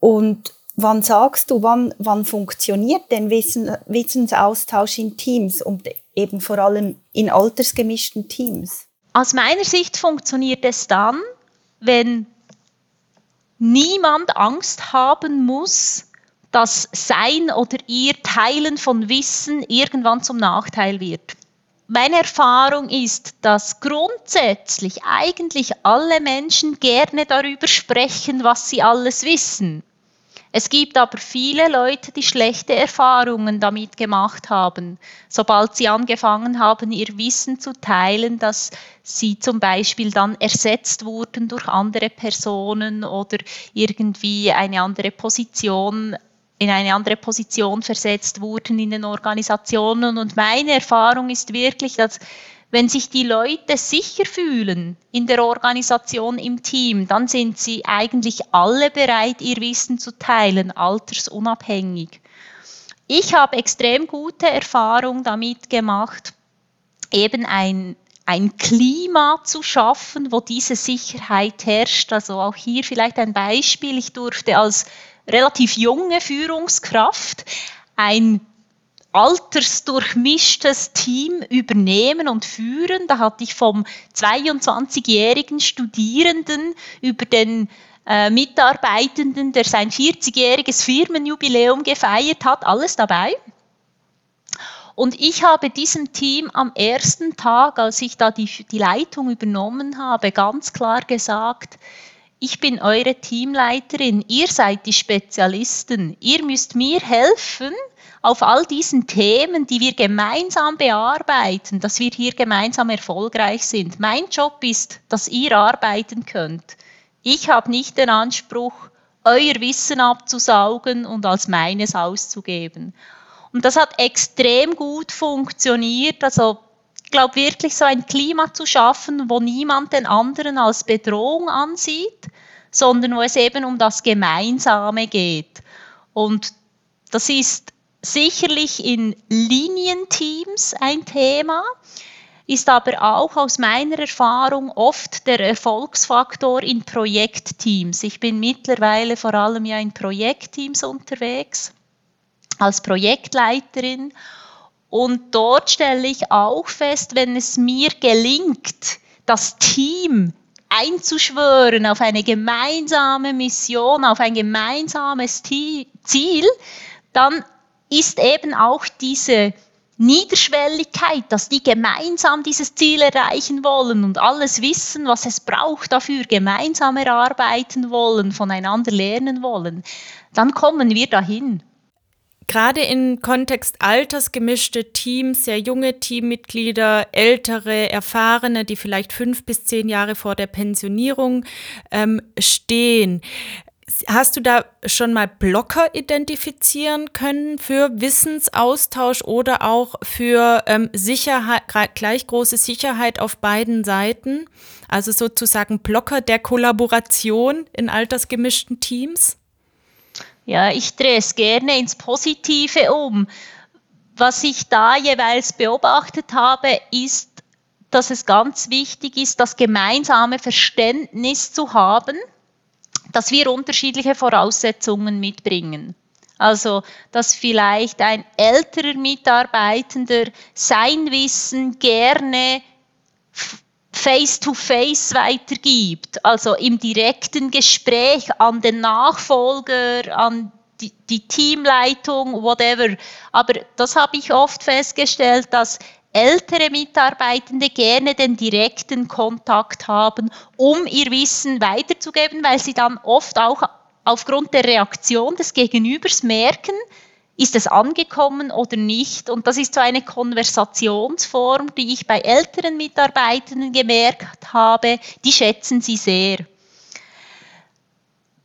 Und wann sagst du, wann, wann funktioniert denn Wissen, Wissensaustausch in Teams und eben vor allem in altersgemischten Teams? Aus meiner Sicht funktioniert es dann, wenn niemand Angst haben muss, dass sein oder ihr Teilen von Wissen irgendwann zum Nachteil wird. Meine Erfahrung ist, dass grundsätzlich eigentlich alle Menschen gerne darüber sprechen, was sie alles wissen. Es gibt aber viele Leute, die schlechte Erfahrungen damit gemacht haben, sobald sie angefangen haben, ihr Wissen zu teilen, dass sie zum Beispiel dann ersetzt wurden durch andere Personen oder irgendwie eine andere Position in eine andere Position versetzt wurden in den Organisationen. Und meine Erfahrung ist wirklich, dass wenn sich die Leute sicher fühlen in der Organisation, im Team, dann sind sie eigentlich alle bereit, ihr Wissen zu teilen, altersunabhängig. Ich habe extrem gute Erfahrung damit gemacht, eben ein, ein Klima zu schaffen, wo diese Sicherheit herrscht. Also auch hier vielleicht ein Beispiel. Ich durfte als relativ junge Führungskraft ein altersdurchmischtes Team übernehmen und führen. Da hatte ich vom 22-jährigen Studierenden über den äh, Mitarbeitenden, der sein 40-jähriges Firmenjubiläum gefeiert hat, alles dabei. Und ich habe diesem Team am ersten Tag, als ich da die, die Leitung übernommen habe, ganz klar gesagt, ich bin eure Teamleiterin, ihr seid die Spezialisten, ihr müsst mir helfen auf all diesen Themen, die wir gemeinsam bearbeiten, dass wir hier gemeinsam erfolgreich sind. Mein Job ist, dass ihr arbeiten könnt. Ich habe nicht den Anspruch, euer Wissen abzusaugen und als meines auszugeben. Und das hat extrem gut funktioniert. Also glaube wirklich so ein Klima zu schaffen, wo niemand den anderen als Bedrohung ansieht, sondern wo es eben um das Gemeinsame geht. Und das ist sicherlich in Linienteams ein Thema, ist aber auch aus meiner Erfahrung oft der Erfolgsfaktor in Projektteams. Ich bin mittlerweile vor allem ja in Projektteams unterwegs als Projektleiterin und dort stelle ich auch fest, wenn es mir gelingt, das Team einzuschwören auf eine gemeinsame Mission, auf ein gemeinsames Ziel, dann ist eben auch diese Niederschwelligkeit, dass die gemeinsam dieses Ziel erreichen wollen und alles wissen, was es braucht dafür, gemeinsam erarbeiten wollen, voneinander lernen wollen, dann kommen wir dahin gerade im Kontext altersgemischte Teams, sehr junge Teammitglieder, ältere, erfahrene, die vielleicht fünf bis zehn Jahre vor der Pensionierung ähm, stehen. Hast du da schon mal Blocker identifizieren können für Wissensaustausch oder auch für ähm, Sicherheit, gleich große Sicherheit auf beiden Seiten? Also sozusagen Blocker der Kollaboration in altersgemischten Teams? Ja, ich drehe es gerne ins Positive um. was ich da jeweils beobachtet habe, ist, dass es ganz wichtig ist, das gemeinsame Verständnis zu haben, dass wir unterschiedliche Voraussetzungen mitbringen. Also, dass vielleicht ein älterer Mitarbeitender sein Wissen gerne face-to-face -face weitergibt, also im direkten Gespräch an den Nachfolger, an die, die Teamleitung, whatever. Aber das habe ich oft festgestellt, dass ältere Mitarbeitende gerne den direkten Kontakt haben, um ihr Wissen weiterzugeben, weil sie dann oft auch aufgrund der Reaktion des Gegenübers merken, ist es angekommen oder nicht. Und das ist so eine Konversationsform, die ich bei älteren Mitarbeitenden gemerkt habe, die schätzen sie sehr.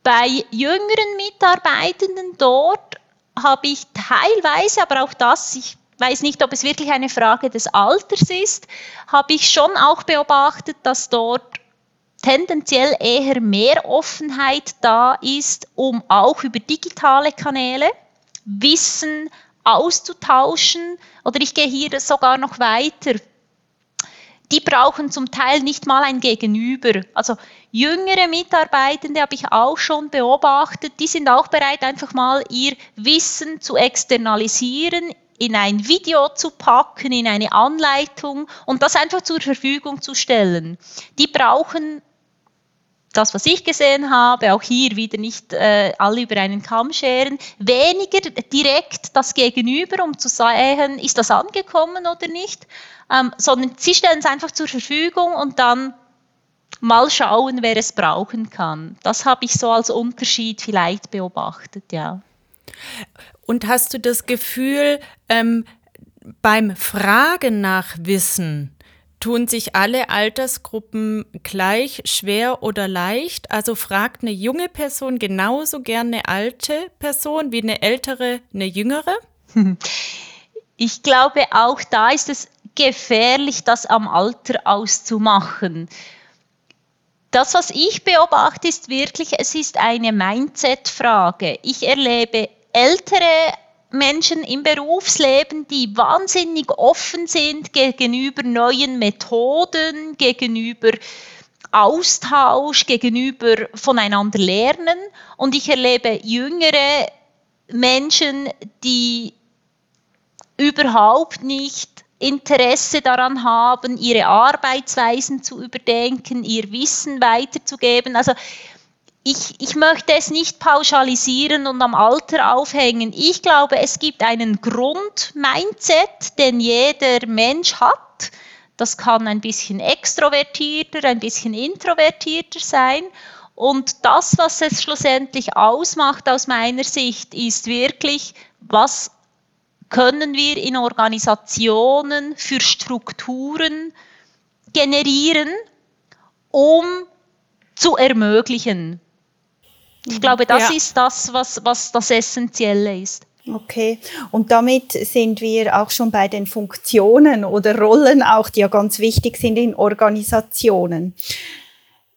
Bei jüngeren Mitarbeitenden dort habe ich teilweise, aber auch das, ich weiß nicht, ob es wirklich eine Frage des Alters ist, habe ich schon auch beobachtet, dass dort tendenziell eher mehr Offenheit da ist, um auch über digitale Kanäle Wissen auszutauschen. Oder ich gehe hier sogar noch weiter die brauchen zum Teil nicht mal ein Gegenüber. Also jüngere Mitarbeitende habe ich auch schon beobachtet, die sind auch bereit, einfach mal ihr Wissen zu externalisieren, in ein Video zu packen, in eine Anleitung und das einfach zur Verfügung zu stellen. Die brauchen das, was ich gesehen habe, auch hier wieder nicht äh, alle über einen Kamm scheren, weniger direkt das Gegenüber, um zu sagen, ist das angekommen oder nicht, ähm, sondern sie stellen es einfach zur Verfügung und dann mal schauen, wer es brauchen kann. Das habe ich so als Unterschied vielleicht beobachtet, ja. Und hast du das Gefühl, ähm, beim Fragen nach Wissen, Tun sich alle Altersgruppen gleich schwer oder leicht? Also fragt eine junge Person genauso gerne eine alte Person wie eine ältere, eine jüngere? [laughs] Ich glaube, auch da ist es gefährlich, das am Alter auszumachen. Das, was ich beobachte, ist wirklich, es ist eine Mindset-Frage. Ich erlebe ältere Menschen im Berufsleben, die wahnsinnig offen sind gegenüber neuen Methoden, gegenüber Austausch, gegenüber voneinander lernen. Und ich erlebe jüngere Menschen, die überhaupt nicht Interesse daran haben, ihre Arbeitsweisen zu überdenken, ihr Wissen weiterzugeben. Also ich, ich möchte es nicht pauschalisieren und am Alter aufhängen. Ich glaube, es gibt einen Grund-Mindset, den jeder Mensch hat. Das kann ein bisschen extrovertierter, ein bisschen introvertierter sein. Und das, was es schlussendlich ausmacht aus meiner Sicht, ist wirklich, was können wir in Organisationen für Strukturen generieren, um zu ermöglichen, ich glaube, das ja. ist das, was, was das Essentielle ist. Okay, und damit sind wir auch schon bei den Funktionen oder Rollen auch, die ja ganz wichtig sind in Organisationen.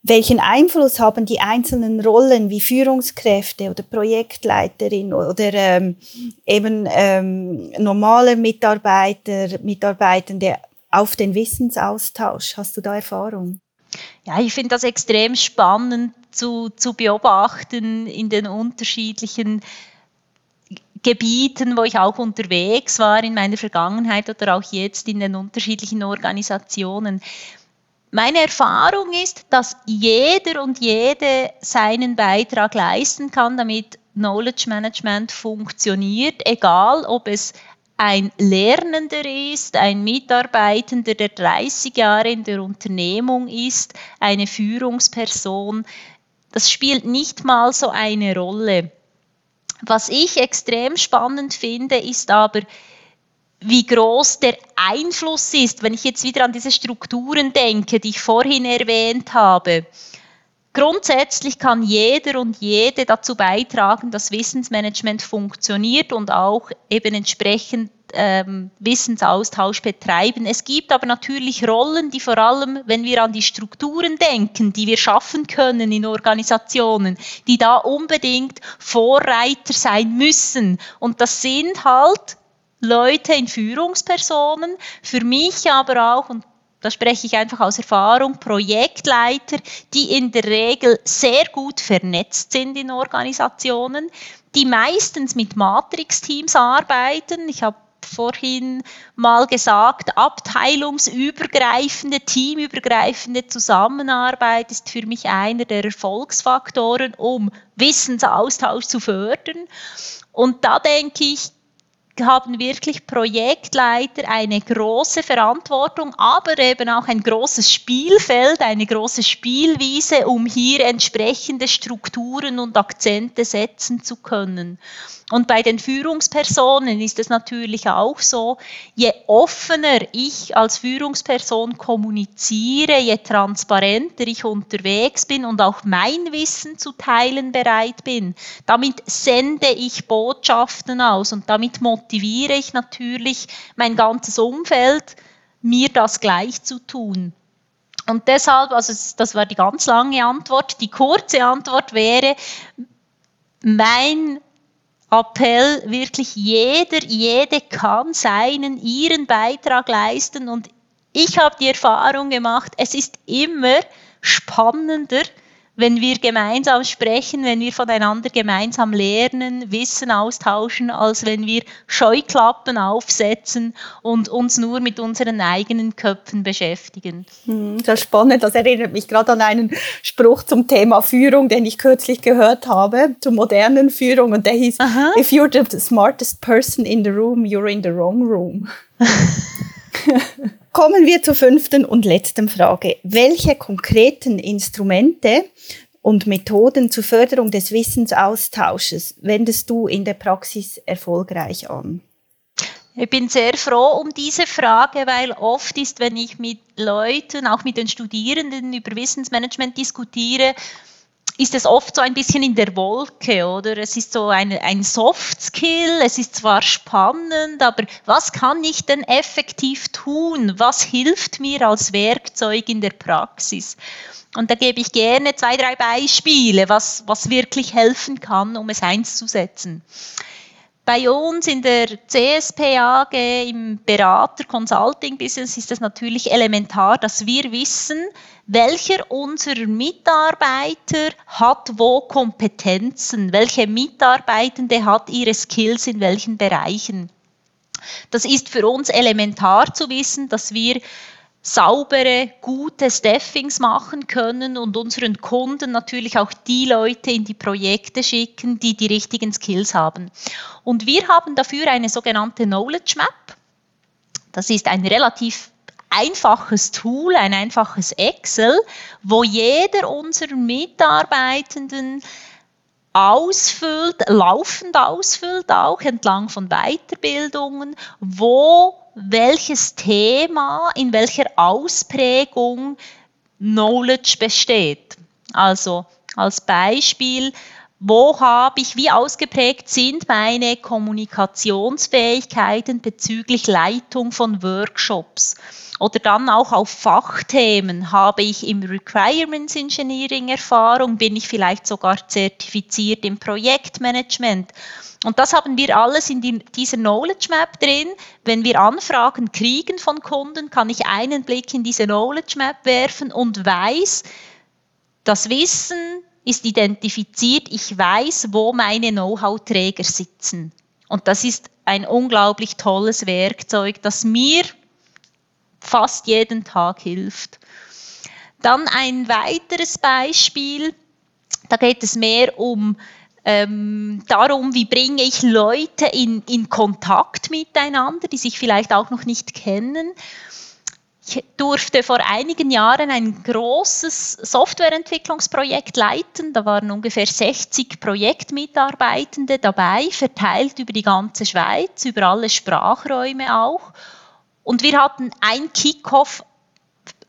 Welchen Einfluss haben die einzelnen Rollen wie Führungskräfte oder Projektleiterin oder ähm, eben ähm, normale Mitarbeiter, Mitarbeitende auf den Wissensaustausch? Hast du da Erfahrung? Ja, ich finde das extrem spannend zu, zu beobachten in den unterschiedlichen Gebieten, wo ich auch unterwegs war in meiner Vergangenheit oder auch jetzt in den unterschiedlichen Organisationen. Meine Erfahrung ist, dass jeder und jede seinen Beitrag leisten kann, damit Knowledge Management funktioniert, egal ob es ein Lernender ist, ein Mitarbeitender, der 30 Jahre in der Unternehmung ist, eine Führungsperson. Das spielt nicht mal so eine Rolle. Was ich extrem spannend finde, ist aber, wie groß der Einfluss ist, wenn ich jetzt wieder an diese Strukturen denke, die ich vorhin erwähnt habe. Grundsätzlich kann jeder und jede dazu beitragen, dass Wissensmanagement funktioniert und auch eben entsprechend ähm, Wissensaustausch betreiben. Es gibt aber natürlich Rollen, die vor allem, wenn wir an die Strukturen denken, die wir schaffen können in Organisationen, die da unbedingt Vorreiter sein müssen. Und das sind halt Leute in Führungspersonen, für mich aber auch, und da spreche ich einfach aus Erfahrung, Projektleiter, die in der Regel sehr gut vernetzt sind in Organisationen, die meistens mit Matrix-Teams arbeiten. Ich habe vorhin mal gesagt, abteilungsübergreifende, teamübergreifende Zusammenarbeit ist für mich einer der Erfolgsfaktoren, um Wissensaustausch zu fördern. Und da denke ich, haben wirklich Projektleiter eine große Verantwortung, aber eben auch ein großes Spielfeld, eine große Spielwiese, um hier entsprechende Strukturen und Akzente setzen zu können. Und bei den Führungspersonen ist es natürlich auch so, je offener ich als Führungsperson kommuniziere, je transparenter ich unterwegs bin und auch mein Wissen zu teilen bereit bin, damit sende ich Botschaften aus und damit motiviere ich natürlich mein ganzes Umfeld, mir das gleich zu tun. Und deshalb, also das war die ganz lange Antwort. Die kurze Antwort wäre, mein Appell, wirklich jeder, jede kann seinen, ihren Beitrag leisten. Und ich habe die Erfahrung gemacht, es ist immer spannender, wenn wir gemeinsam sprechen, wenn wir voneinander gemeinsam lernen, Wissen austauschen, als wenn wir Scheuklappen aufsetzen und uns nur mit unseren eigenen Köpfen beschäftigen. Hm, das ist spannend. Das erinnert mich gerade an einen Spruch zum Thema Führung, den ich kürzlich gehört habe, zur modernen Führung. Und der hieß, Aha. if you're the smartest person in the room, you're in the wrong room. [laughs] Kommen wir zur fünften und letzten Frage. Welche konkreten Instrumente und Methoden zur Förderung des Wissensaustausches wendest du in der Praxis erfolgreich an? Ich bin sehr froh um diese Frage, weil oft ist, wenn ich mit Leuten, auch mit den Studierenden über Wissensmanagement diskutiere, ist es oft so ein bisschen in der Wolke, oder? Es ist so ein, ein Soft Skill, es ist zwar spannend, aber was kann ich denn effektiv tun? Was hilft mir als Werkzeug in der Praxis? Und da gebe ich gerne zwei, drei Beispiele, was, was wirklich helfen kann, um es einzusetzen. Bei uns in der CSP AG im Berater-Consulting-Business ist es natürlich elementar, dass wir wissen, welcher unserer Mitarbeiter hat wo Kompetenzen, welche Mitarbeitende hat ihre Skills in welchen Bereichen. Das ist für uns elementar zu wissen, dass wir saubere, gute Staffings machen können und unseren Kunden natürlich auch die Leute in die Projekte schicken, die die richtigen Skills haben. Und wir haben dafür eine sogenannte Knowledge Map. Das ist ein relativ einfaches Tool, ein einfaches Excel, wo jeder unserer Mitarbeitenden ausfüllt, laufend ausfüllt, auch entlang von Weiterbildungen, wo welches Thema in welcher Ausprägung Knowledge besteht. Also als Beispiel, wo habe ich, wie ausgeprägt sind meine Kommunikationsfähigkeiten bezüglich Leitung von Workshops? Oder dann auch auf Fachthemen. Habe ich im Requirements Engineering Erfahrung? Bin ich vielleicht sogar zertifiziert im Projektmanagement? Und das haben wir alles in die, dieser Knowledge Map drin. Wenn wir Anfragen kriegen von Kunden, kann ich einen Blick in diese Knowledge Map werfen und weiß, das Wissen ist identifiziert. Ich weiß, wo meine Know-how-Träger sitzen. Und das ist ein unglaublich tolles Werkzeug, das mir fast jeden Tag hilft. Dann ein weiteres Beispiel, da geht es mehr um ähm, darum, wie bringe ich Leute in, in Kontakt miteinander, die sich vielleicht auch noch nicht kennen. Ich durfte vor einigen Jahren ein großes Softwareentwicklungsprojekt leiten. Da waren ungefähr 60 Projektmitarbeitende dabei, verteilt über die ganze Schweiz, über alle Sprachräume auch. Und wir hatten ein Kickoff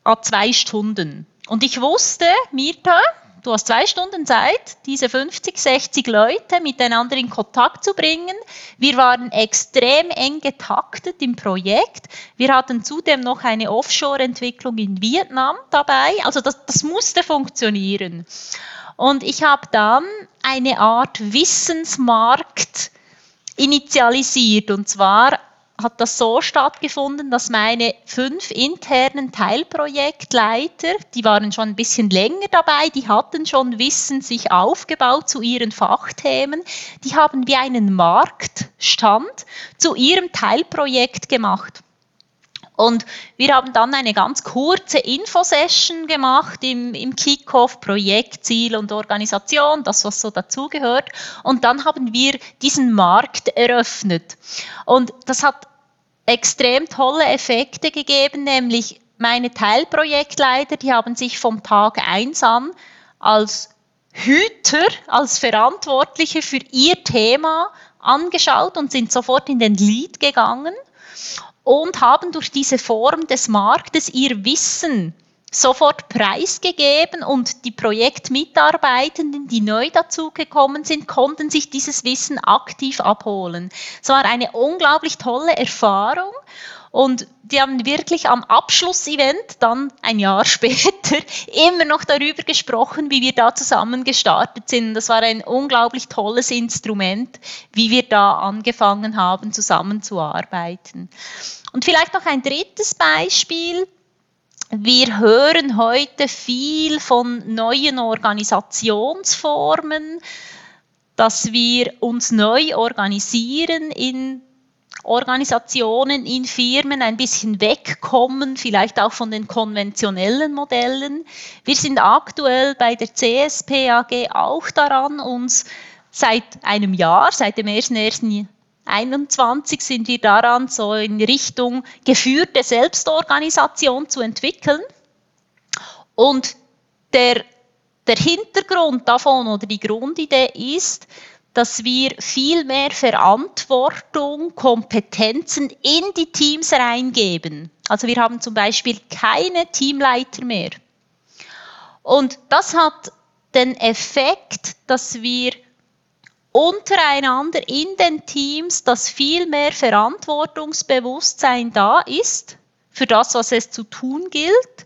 a zwei Stunden. Und ich wusste, Mirta, du hast zwei Stunden Zeit, diese 50, 60 Leute miteinander in Kontakt zu bringen. Wir waren extrem eng getaktet im Projekt. Wir hatten zudem noch eine Offshore-Entwicklung in Vietnam dabei. Also das, das musste funktionieren. Und ich habe dann eine Art Wissensmarkt initialisiert. Und zwar hat das so stattgefunden, dass meine fünf internen Teilprojektleiter, die waren schon ein bisschen länger dabei, die hatten schon Wissen sich aufgebaut zu ihren Fachthemen, die haben wie einen Marktstand zu ihrem Teilprojekt gemacht. Und wir haben dann eine ganz kurze Infosession gemacht im, im Kickoff, Projekt, Ziel und Organisation, das, was so dazugehört. Und dann haben wir diesen Markt eröffnet. Und das hat extrem tolle Effekte gegeben, nämlich meine Teilprojektleiter, die haben sich vom Tag eins an als Hüter, als Verantwortliche für ihr Thema angeschaut und sind sofort in den Lead gegangen und haben durch diese Form des Marktes ihr Wissen sofort preisgegeben und die Projektmitarbeitenden, die neu dazugekommen sind, konnten sich dieses Wissen aktiv abholen. Es war eine unglaublich tolle Erfahrung und die haben wirklich am Abschlussevent dann ein Jahr [laughs] später immer noch darüber gesprochen, wie wir da zusammen gestartet sind. Das war ein unglaublich tolles Instrument, wie wir da angefangen haben, zusammenzuarbeiten. Und vielleicht noch ein drittes Beispiel. Wir hören heute viel von neuen Organisationsformen, dass wir uns neu organisieren in Organisationen, in Firmen ein bisschen wegkommen, vielleicht auch von den konventionellen Modellen. Wir sind aktuell bei der CSP AG auch daran, uns seit einem Jahr, seit dem 1.1.21 sind wir daran, so in Richtung geführte Selbstorganisation zu entwickeln. Und der, der Hintergrund davon oder die Grundidee ist, dass wir viel mehr Verantwortung, Kompetenzen in die Teams reingeben. Also wir haben zum Beispiel keine Teamleiter mehr. Und das hat den Effekt, dass wir untereinander in den Teams, dass viel mehr Verantwortungsbewusstsein da ist für das, was es zu tun gilt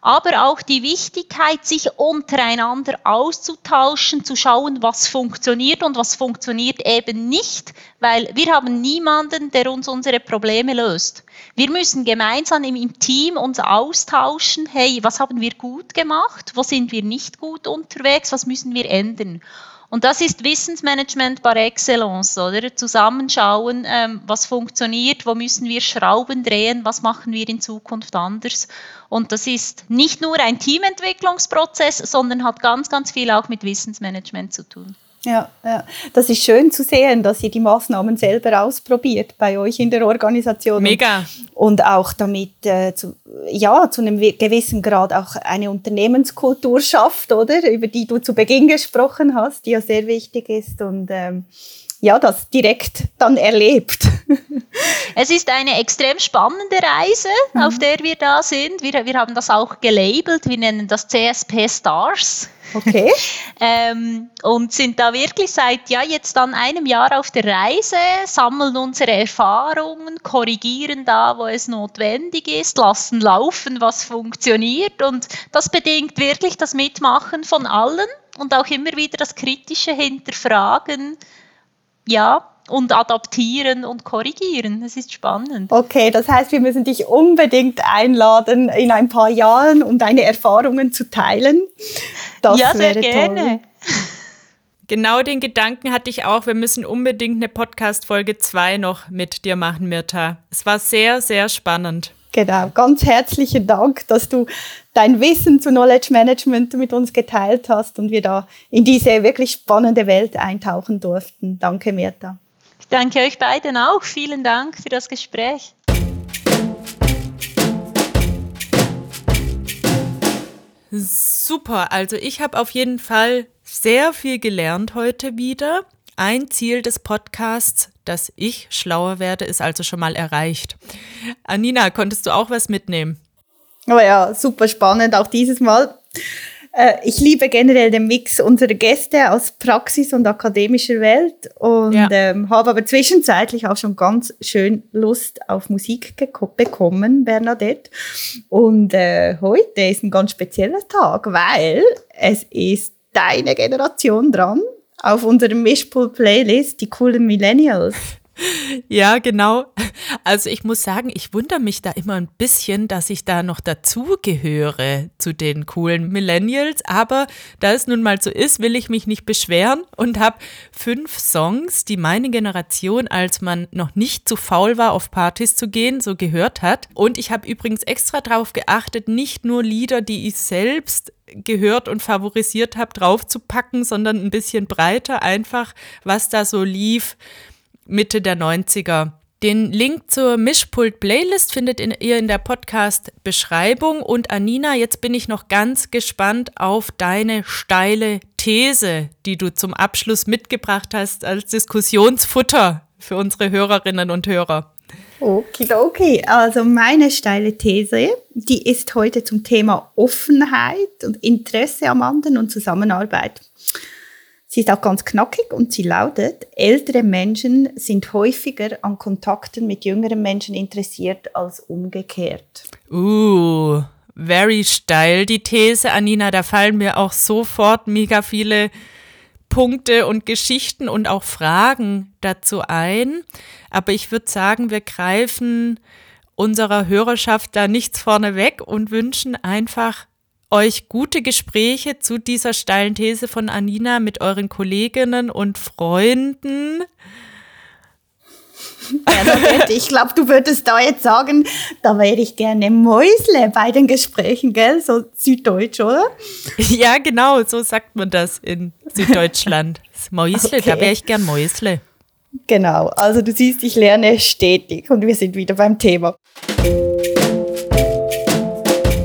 aber auch die Wichtigkeit, sich untereinander auszutauschen, zu schauen, was funktioniert und was funktioniert eben nicht, weil wir haben niemanden, der uns unsere Probleme löst. Wir müssen gemeinsam im Team uns austauschen, hey, was haben wir gut gemacht, wo sind wir nicht gut unterwegs, was müssen wir ändern. Und das ist Wissensmanagement par excellence, oder? Zusammenschauen, ähm, was funktioniert, wo müssen wir Schrauben drehen, was machen wir in Zukunft anders. Und das ist nicht nur ein Teamentwicklungsprozess, sondern hat ganz, ganz viel auch mit Wissensmanagement zu tun. Ja, ja, das ist schön zu sehen, dass ihr die Maßnahmen selber ausprobiert bei euch in der Organisation. Mega. Und auch damit äh, zu, ja, zu einem gewissen Grad auch eine Unternehmenskultur schafft, oder? Über die du zu Beginn gesprochen hast, die ja sehr wichtig ist. Und ähm, ja, das direkt dann erlebt. [laughs] Es ist eine extrem spannende Reise, mhm. auf der wir da sind. Wir, wir haben das auch gelabelt, wir nennen das CSP Stars. Okay. [laughs] ähm, und sind da wirklich seit ja jetzt dann einem Jahr auf der Reise, sammeln unsere Erfahrungen, korrigieren da, wo es notwendig ist, lassen laufen, was funktioniert. Und das bedingt wirklich das Mitmachen von allen und auch immer wieder das kritische Hinterfragen ja, und adaptieren und korrigieren. Das ist spannend. Okay, das heißt, wir müssen dich unbedingt einladen, in ein paar Jahren, um deine Erfahrungen zu teilen. Das ja, sehr gerne. Toll. Genau den Gedanken hatte ich auch. Wir müssen unbedingt eine Podcast-Folge 2 noch mit dir machen, Mirta. Es war sehr, sehr spannend. Genau, ganz herzlichen Dank, dass du dein Wissen zu Knowledge Management mit uns geteilt hast und wir da in diese wirklich spannende Welt eintauchen durften. Danke, Mirta. Ich danke euch beiden auch. Vielen Dank für das Gespräch. Super, also ich habe auf jeden Fall sehr viel gelernt heute wieder. Ein Ziel des Podcasts, dass ich schlauer werde, ist also schon mal erreicht. Anina, konntest du auch was mitnehmen? Oh ja, super spannend, auch dieses Mal. Äh, ich liebe generell den Mix unserer Gäste aus Praxis und akademischer Welt und ja. ähm, habe aber zwischenzeitlich auch schon ganz schön Lust auf Musik bekommen, Bernadette. Und äh, heute ist ein ganz spezieller Tag, weil es ist deine Generation dran auf unserer Mischpool-Playlist, die coolen Millennials. Ja, genau. Also ich muss sagen, ich wundere mich da immer ein bisschen, dass ich da noch dazugehöre zu den coolen Millennials. Aber da es nun mal so ist, will ich mich nicht beschweren und habe fünf Songs, die meine Generation, als man noch nicht zu faul war, auf Partys zu gehen, so gehört hat. Und ich habe übrigens extra darauf geachtet, nicht nur Lieder, die ich selbst gehört und favorisiert habe, draufzupacken, sondern ein bisschen breiter einfach, was da so lief Mitte der 90er. Den Link zur Mischpult-Playlist findet ihr in der Podcast-Beschreibung. Und Anina, jetzt bin ich noch ganz gespannt auf deine steile These, die du zum Abschluss mitgebracht hast als Diskussionsfutter für unsere Hörerinnen und Hörer. Okay, okay. Also meine steile These, die ist heute zum Thema Offenheit und Interesse am anderen und Zusammenarbeit. Sie ist auch ganz knackig und sie lautet, ältere Menschen sind häufiger an Kontakten mit jüngeren Menschen interessiert als umgekehrt. Uh, very steil die These, Anina. Da fallen mir auch sofort mega viele Punkte und Geschichten und auch Fragen dazu ein. Aber ich würde sagen, wir greifen unserer Hörerschaft da nichts vorneweg und wünschen einfach euch gute Gespräche zu dieser steilen These von Anina mit euren Kolleginnen und Freunden. Ja, ich glaube, du würdest da jetzt sagen, da wäre ich gerne Mäusle bei den Gesprächen, gell? So süddeutsch, oder? Ja, genau, so sagt man das in Süddeutschland. Mäusle, okay. da wäre ich gern Mäusle. Genau, also du siehst, ich lerne stetig und wir sind wieder beim Thema.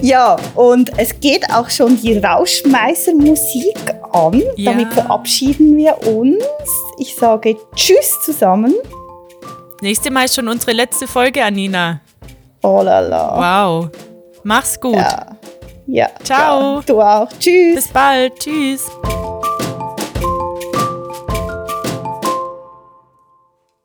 Ja, und es geht auch schon die Rauschmeißer-Musik an. Ja. Damit verabschieden wir uns. Ich sage Tschüss zusammen. Nächste Mal ist schon unsere letzte Folge, Anina. Oh la la. Wow. Mach's gut. Ja. ja Ciao. Ja, du auch. Tschüss. Bis bald. Tschüss.